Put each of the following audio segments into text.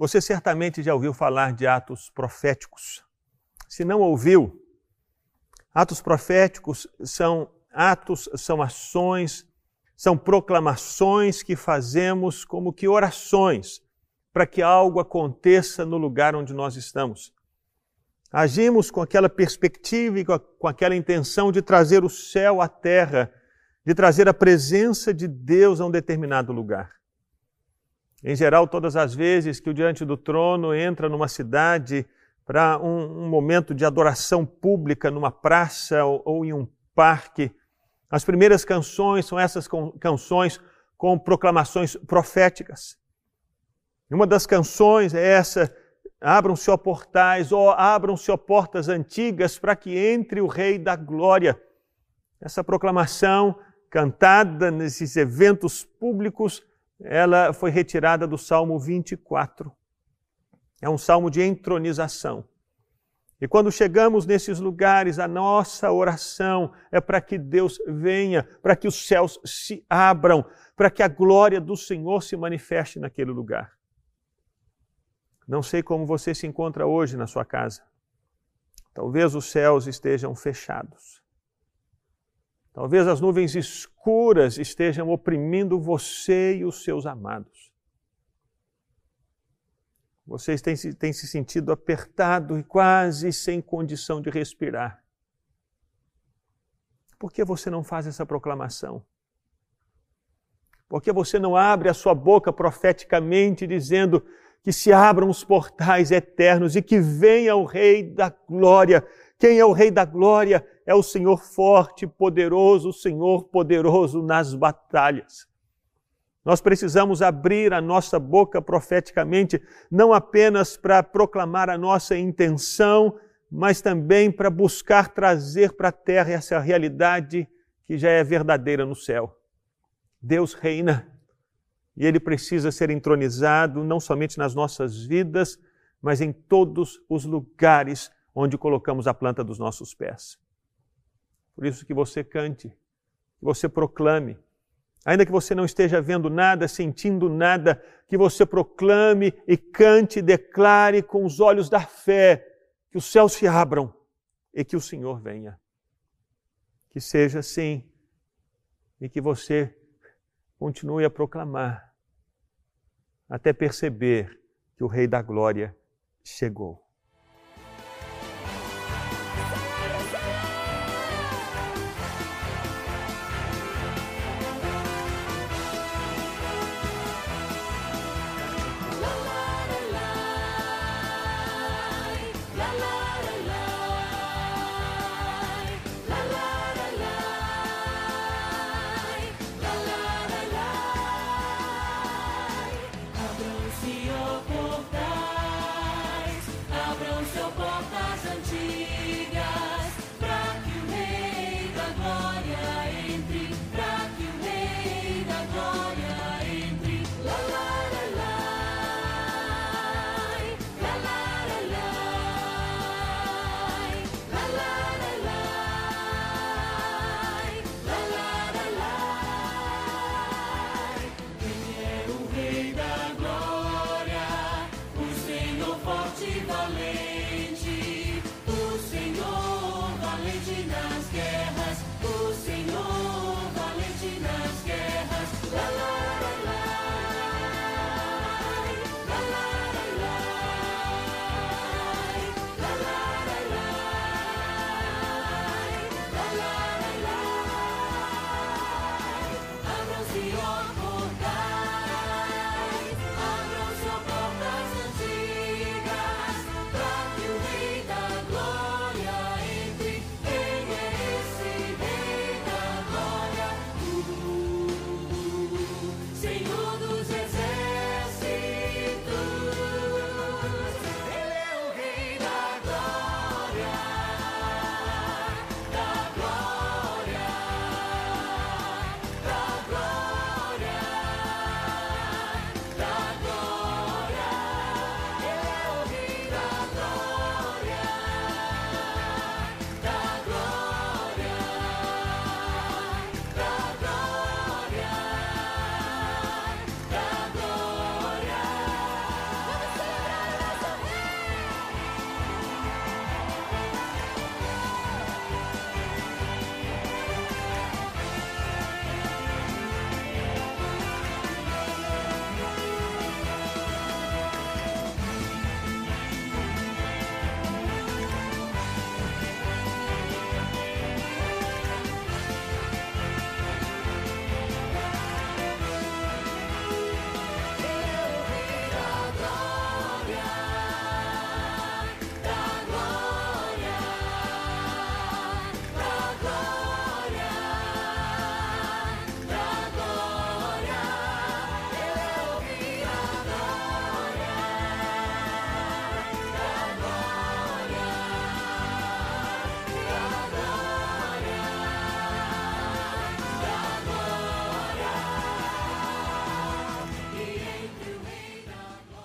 Você certamente já ouviu falar de atos proféticos. Se não ouviu, atos proféticos são atos, são ações, são proclamações que fazemos como que orações para que algo aconteça no lugar onde nós estamos. Agimos com aquela perspectiva e com aquela intenção de trazer o céu à terra, de trazer a presença de Deus a um determinado lugar. Em geral, todas as vezes que o Diante do Trono entra numa cidade para um, um, momento de adoração pública numa praça ou, ou em um parque, as primeiras canções são essas canções com proclamações proféticas. Uma das canções é essa: Abram-se, ó portais, ó abram-se, ó portas antigas, para que entre o Rei da Glória. Essa proclamação cantada nesses eventos públicos ela foi retirada do Salmo 24. É um salmo de entronização. E quando chegamos nesses lugares, a nossa oração é para que Deus venha, para que os céus se abram, para que a glória do Senhor se manifeste naquele lugar. Não sei como você se encontra hoje na sua casa. Talvez os céus estejam fechados. Talvez as nuvens escuras estejam oprimindo você e os seus amados. Vocês têm, têm se sentido apertado e quase sem condição de respirar. Por que você não faz essa proclamação? Por que você não abre a sua boca profeticamente dizendo que se abram os portais eternos e que venha o Rei da Glória? Quem é o Rei da Glória? É o Senhor forte, poderoso, o Senhor poderoso nas batalhas. Nós precisamos abrir a nossa boca profeticamente, não apenas para proclamar a nossa intenção, mas também para buscar trazer para a terra essa realidade que já é verdadeira no céu. Deus reina e ele precisa ser entronizado não somente nas nossas vidas, mas em todos os lugares onde colocamos a planta dos nossos pés. Por isso que você cante, que você proclame. Ainda que você não esteja vendo nada, sentindo nada, que você proclame e cante, declare com os olhos da fé que os céus se abram e que o Senhor venha. Que seja assim e que você continue a proclamar até perceber que o Rei da Glória chegou.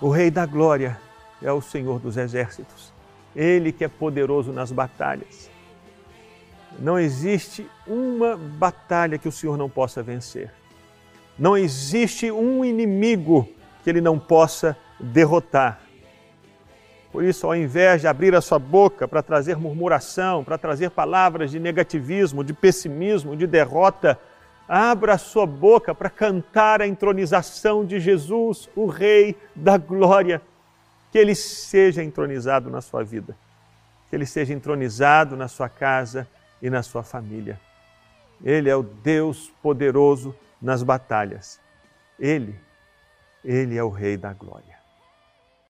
O Rei da Glória é o Senhor dos Exércitos. Ele que é poderoso nas batalhas. Não existe uma batalha que o Senhor não possa vencer. Não existe um inimigo que ele não possa derrotar. Por isso, ao invés de abrir a sua boca para trazer murmuração, para trazer palavras de negativismo, de pessimismo, de derrota, abra sua boca para cantar a entronização de Jesus, o Rei da Glória. Que ele seja entronizado na sua vida, que ele seja entronizado na sua casa e na sua família. Ele é o Deus poderoso nas batalhas. Ele, ele é o Rei da Glória.